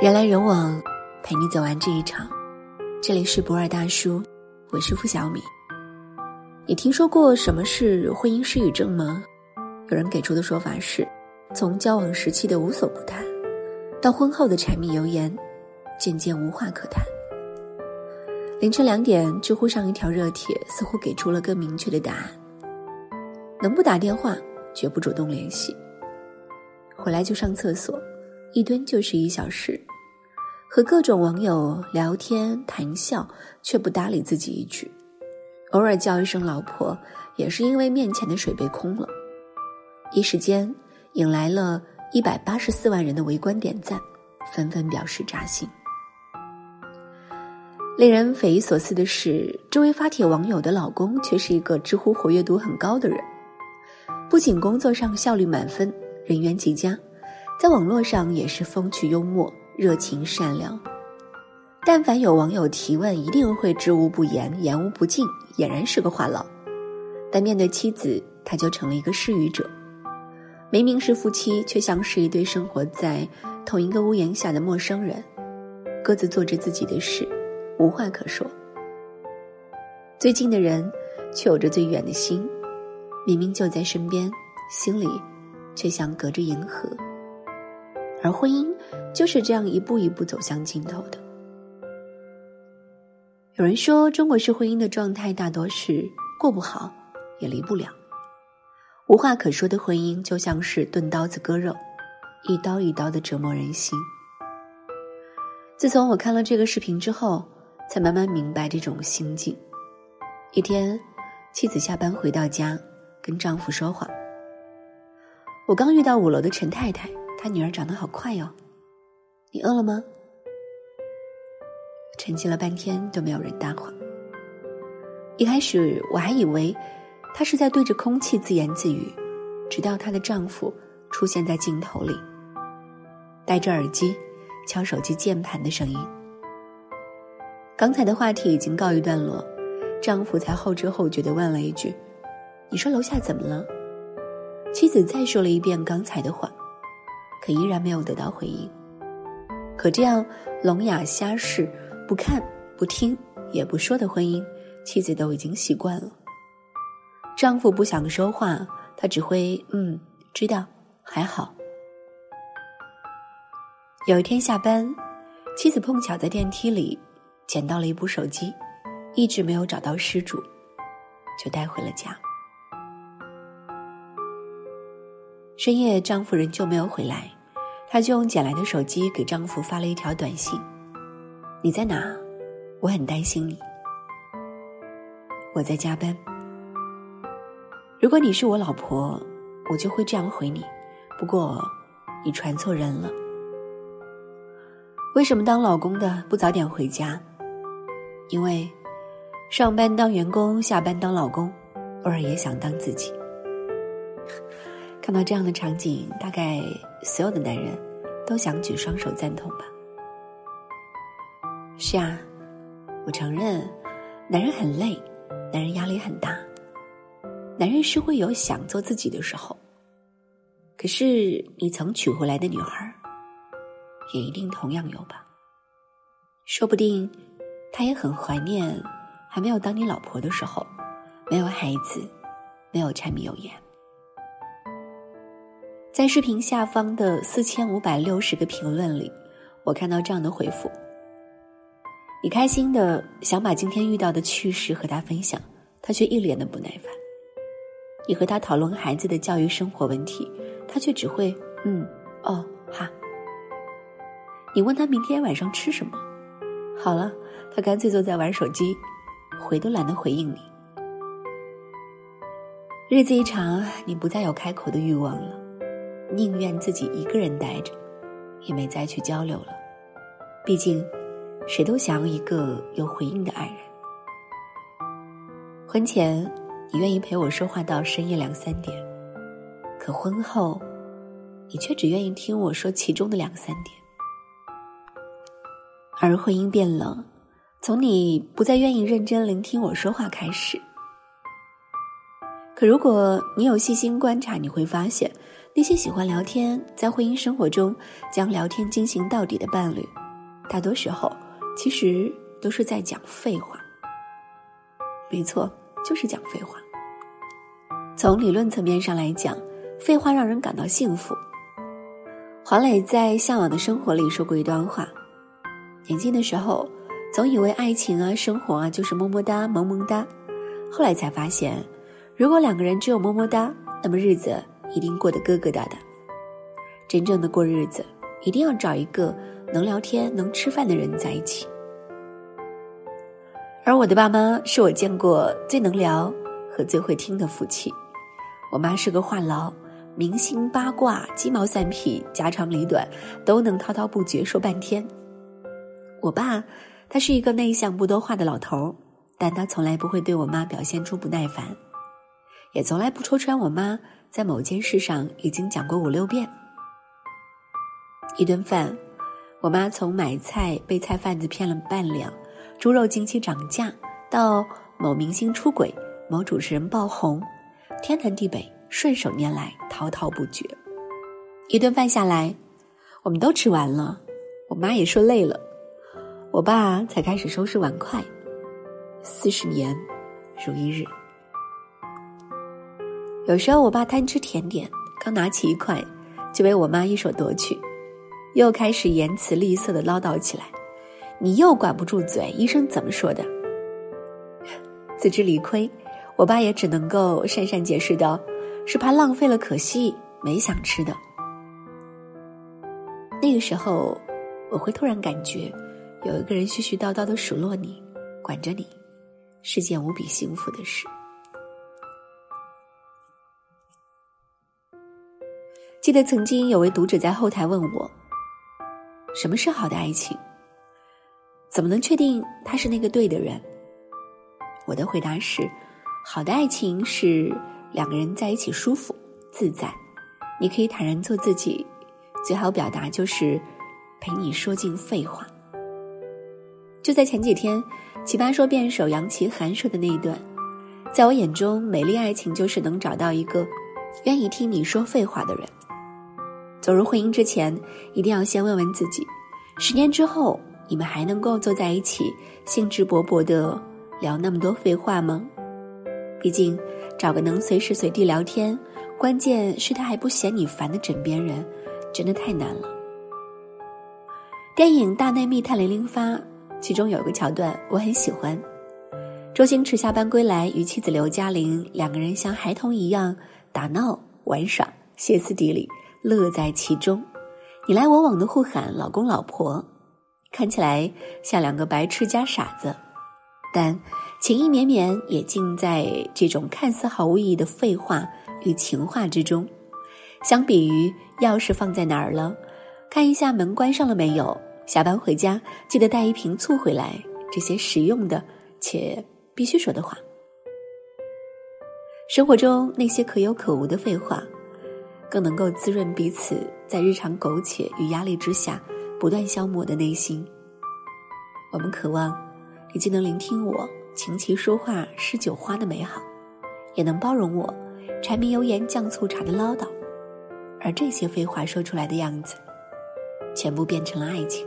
人来人往，陪你走完这一场。这里是不二大叔，我是付小米。你听说过什么是婚姻失语症吗？有人给出的说法是，从交往时期的无所不谈，到婚后的柴米油盐，渐渐无话可谈。凌晨两点，知乎上一条热帖似乎给出了更明确的答案：能不打电话，绝不主动联系。回来就上厕所，一蹲就是一小时。和各种网友聊天谈笑，却不搭理自己一句。偶尔叫一声老婆，也是因为面前的水杯空了。一时间，引来了一百八十四万人的围观点赞，纷纷表示扎心。令人匪夷所思的是，这位发帖网友的老公却是一个知乎活跃度很高的人，不仅工作上效率满分，人缘极佳，在网络上也是风趣幽默。热情善良，但凡有网友提问，一定会知无不言，言无不尽，俨然是个话痨。但面对妻子，他就成了一个失语者。明明是夫妻，却像是一对生活在同一个屋檐下的陌生人，各自做着自己的事，无话可说。最近的人，却有着最远的心，明明就在身边，心里却像隔着银河。而婚姻就是这样一步一步走向尽头的。有人说，中国式婚姻的状态大多是过不好，也离不了。无话可说的婚姻就像是钝刀子割肉，一刀一刀的折磨人心。自从我看了这个视频之后，才慢慢明白这种心境。一天，妻子下班回到家，跟丈夫说话：“我刚遇到五楼的陈太太。”他女儿长得好快哟，你饿了吗？沉寂了半天都没有人搭话。一开始我还以为她是在对着空气自言自语，直到她的丈夫出现在镜头里，戴着耳机敲手机键盘的声音。刚才的话题已经告一段落，丈夫才后知后觉的问了一句：“你说楼下怎么了？”妻子再说了一遍刚才的话。可依然没有得到回应。可这样聋哑瞎视、不看、不听、也不说的婚姻，妻子都已经习惯了。丈夫不想说话，他只会嗯，知道，还好。有一天下班，妻子碰巧在电梯里捡到了一部手机，一直没有找到失主，就带回了家。深夜，丈夫仍旧没有回来，她就用捡来的手机给丈夫发了一条短信：“你在哪？我很担心你。我在加班。如果你是我老婆，我就会这样回你。不过，你传错人了。为什么当老公的不早点回家？因为上班当员工，下班当老公，偶尔也想当自己。”看到这样的场景，大概所有的男人都想举双手赞同吧。是啊，我承认，男人很累，男人压力很大，男人是会有想做自己的时候。可是你曾娶回来的女孩，也一定同样有吧？说不定，她也很怀念还没有当你老婆的时候，没有孩子，没有柴米油盐。在视频下方的四千五百六十个评论里，我看到这样的回复：你开心的想把今天遇到的趣事和他分享，他却一脸的不耐烦；你和他讨论孩子的教育生活问题，他却只会嗯哦哈。你问他明天晚上吃什么，好了，他干脆坐在玩手机，回都懒得回应你。日子一长，你不再有开口的欲望了。宁愿自己一个人待着，也没再去交流了。毕竟，谁都想要一个有回应的爱人。婚前，你愿意陪我说话到深夜两三点，可婚后，你却只愿意听我说其中的两三点。而婚姻变了，从你不再愿意认真聆听我说话开始。可如果你有细心观察，你会发现。那些喜欢聊天，在婚姻生活中将聊天进行到底的伴侣，大多时候其实都是在讲废话。没错，就是讲废话。从理论层面上来讲，废话让人感到幸福。黄磊在《向往的生活》里说过一段话：年轻的时候，总以为爱情啊、生活啊就是么么哒、萌萌哒，后来才发现，如果两个人只有么么哒，那么日子一定过得疙疙瘩瘩。真正的过日子，一定要找一个能聊天、能吃饭的人在一起。而我的爸妈是我见过最能聊和最会听的夫妻。我妈是个话痨，明星八卦、鸡毛蒜皮、家长里短都能滔滔不绝说半天。我爸他是一个内向不多话的老头儿但他从来不会对我妈表现出不耐烦，也从来不戳穿我妈在某件事上已经讲过五六遍。一顿饭，我妈从买菜被菜贩子骗了半两。猪肉近期涨价，到某明星出轨，某主持人爆红，天南地北顺手拈来，滔滔不绝。一顿饭下来，我们都吃完了，我妈也说累了，我爸才开始收拾碗筷。四十年如一日。有时候我爸贪吃甜点，刚拿起一块，就被我妈一手夺去，又开始言辞吝啬的唠叨起来。你又管不住嘴，医生怎么说的？自知理亏，我爸也只能够讪讪解释道：“是怕浪费了可惜，没想吃的。”那个时候，我会突然感觉，有一个人絮絮叨叨的数落你，管着你，是件无比幸福的事。记得曾经有位读者在后台问我：“什么是好的爱情？”怎么能确定他是那个对的人？我的回答是：好的爱情是两个人在一起舒服自在，你可以坦然做自己，最好表达就是陪你说尽废话。就在前几天，奇葩说辩手杨奇涵说的那一段，在我眼中，美丽爱情就是能找到一个愿意听你说废话的人。走入婚姻之前，一定要先问问自己：十年之后。你们还能够坐在一起，兴致勃勃的聊那么多废话吗？毕竟，找个能随时随地聊天，关键是他还不嫌你烦的枕边人，真的太难了。电影《大内密探零零发》其中有个桥段我很喜欢，周星驰下班归来，与妻子刘嘉玲两个人像孩童一样打闹玩耍，歇斯底里，乐在其中，你来我往的互喊“老公老婆”。看起来像两个白痴加傻子，但情意绵绵也尽在这种看似毫无意义的废话与情话之中。相比于钥匙放在哪儿了，看一下门关上了没有，下班回家记得带一瓶醋回来，这些实用的且必须说的话，生活中那些可有可无的废话，更能够滋润彼此在日常苟且与压力之下。不断消磨的内心。我们渴望你既能聆听我琴棋书画诗酒花的美好，也能包容我柴米油盐酱醋茶的唠叨，而这些废话说出来的样子，全部变成了爱情。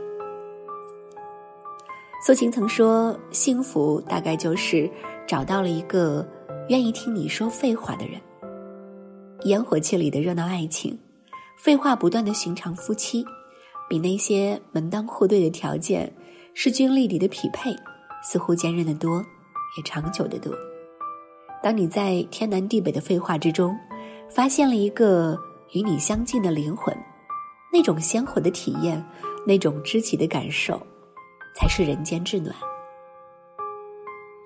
苏秦曾说：“幸福大概就是找到了一个愿意听你说废话的人。”烟火气里的热闹爱情，废话不断的寻常夫妻。比那些门当户对的条件、势均力敌的匹配，似乎坚韧的多，也长久的多。当你在天南地北的废话之中，发现了一个与你相近的灵魂，那种鲜活的体验，那种知己的感受，才是人间至暖。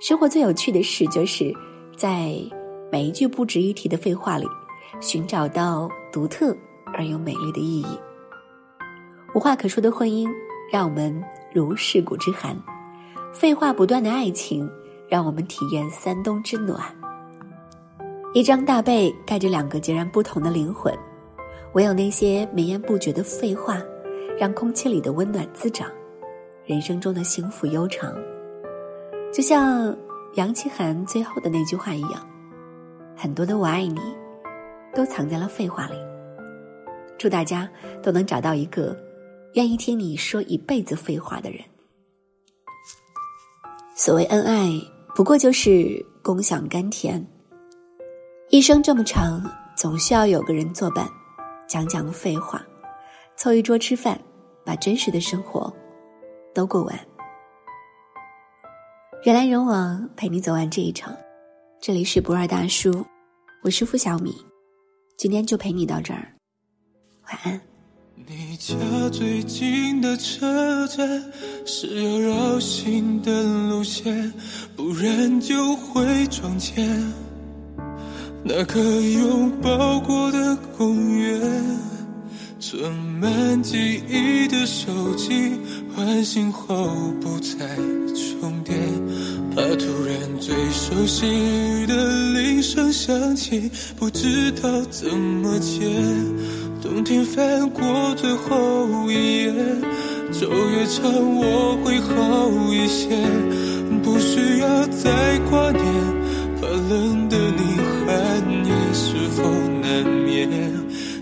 生活最有趣的事，就是在每一句不值一提的废话里，寻找到独特而又美丽的意义。无话可说的婚姻，让我们如蚀骨之寒；废话不断的爱情，让我们体验三冬之暖。一张大被盖着两个截然不同的灵魂，唯有那些绵延不绝的废话，让空气里的温暖滋长，人生中的幸福悠长。就像杨奇涵最后的那句话一样，很多的我爱你，都藏在了废话里。祝大家都能找到一个愿意听你说一辈子废话的人。所谓恩爱，不过就是共享甘甜。一生这么长，总需要有个人作伴，讲讲废话，凑一桌吃饭，把真实的生活都过完。人来人往，陪你走完这一场。这里是不二大叔，我是付小米，今天就陪你到这儿，晚安。你家最近的车站是要绕行的路线，不然就会撞见那个拥抱过的公园。存满记忆的手机唤醒后不再充电，怕突然最熟悉的铃声响起，不知道怎么接。冬天翻过最后一页，昼夜长我会好一些，不需要再挂念，怕冷的你寒夜是否难眠？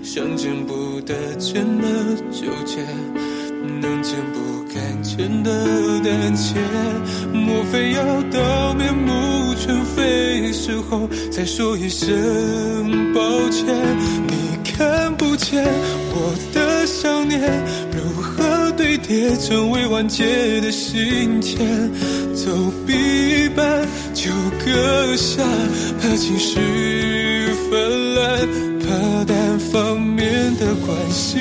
想见不得见的纠结，能见不敢见的胆怯，莫非要到面目全非时候再说一声抱歉？你。看不见我的想念，如何堆叠成未完结的信笺？走一半就搁下，怕情绪泛滥，怕单方面的关心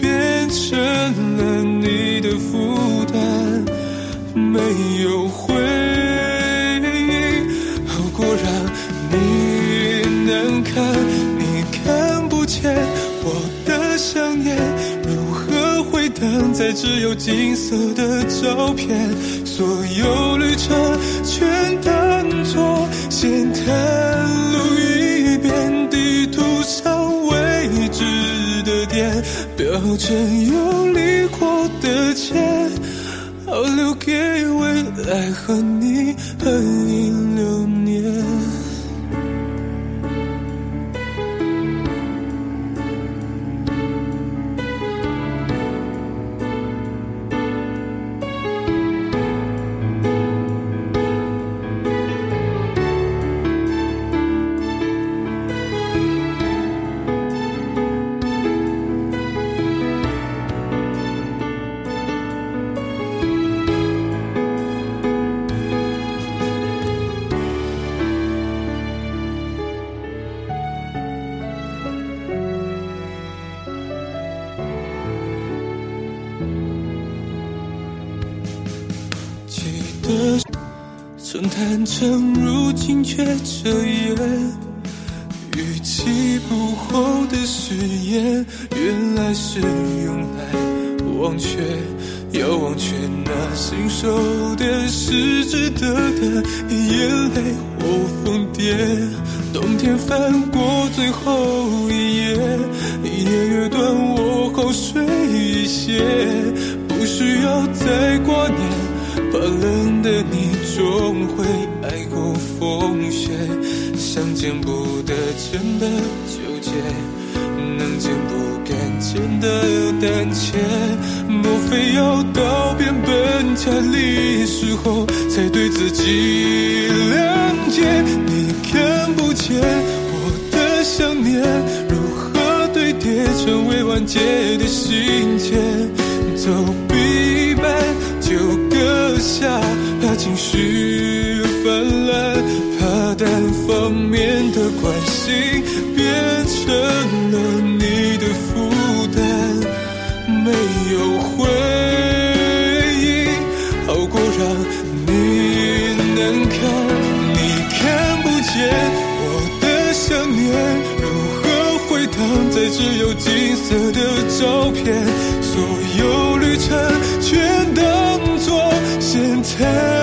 变成了你的负担。没有回应，好过让你难堪。你看不见我的想念如何回荡在只有金色的照片？所有旅程全当作先探路一遍，地图上未知的点，标成有离过的街，好留给在和你合影曾坦诚，如今却遮掩。语气不厚的誓言，原来是用来忘却。要忘却那信手的是值得的眼泪或疯癫。冬天翻过最后一页，夜越短，我好睡一些，不需要再挂念。怕冷的你终会爱过风雪，想见不得见的纠结，能见不敢见的胆怯，莫非要到变本加厉时候才对自己谅解？你看不见我的想念如何堆叠成未完结的信笺，走情绪泛滥，怕单方面的关心变成了你的负担，没有回应，好过让你难堪。你看不见我的想念，如何回荡在只有金色的照片？所有旅程全当作闲谈。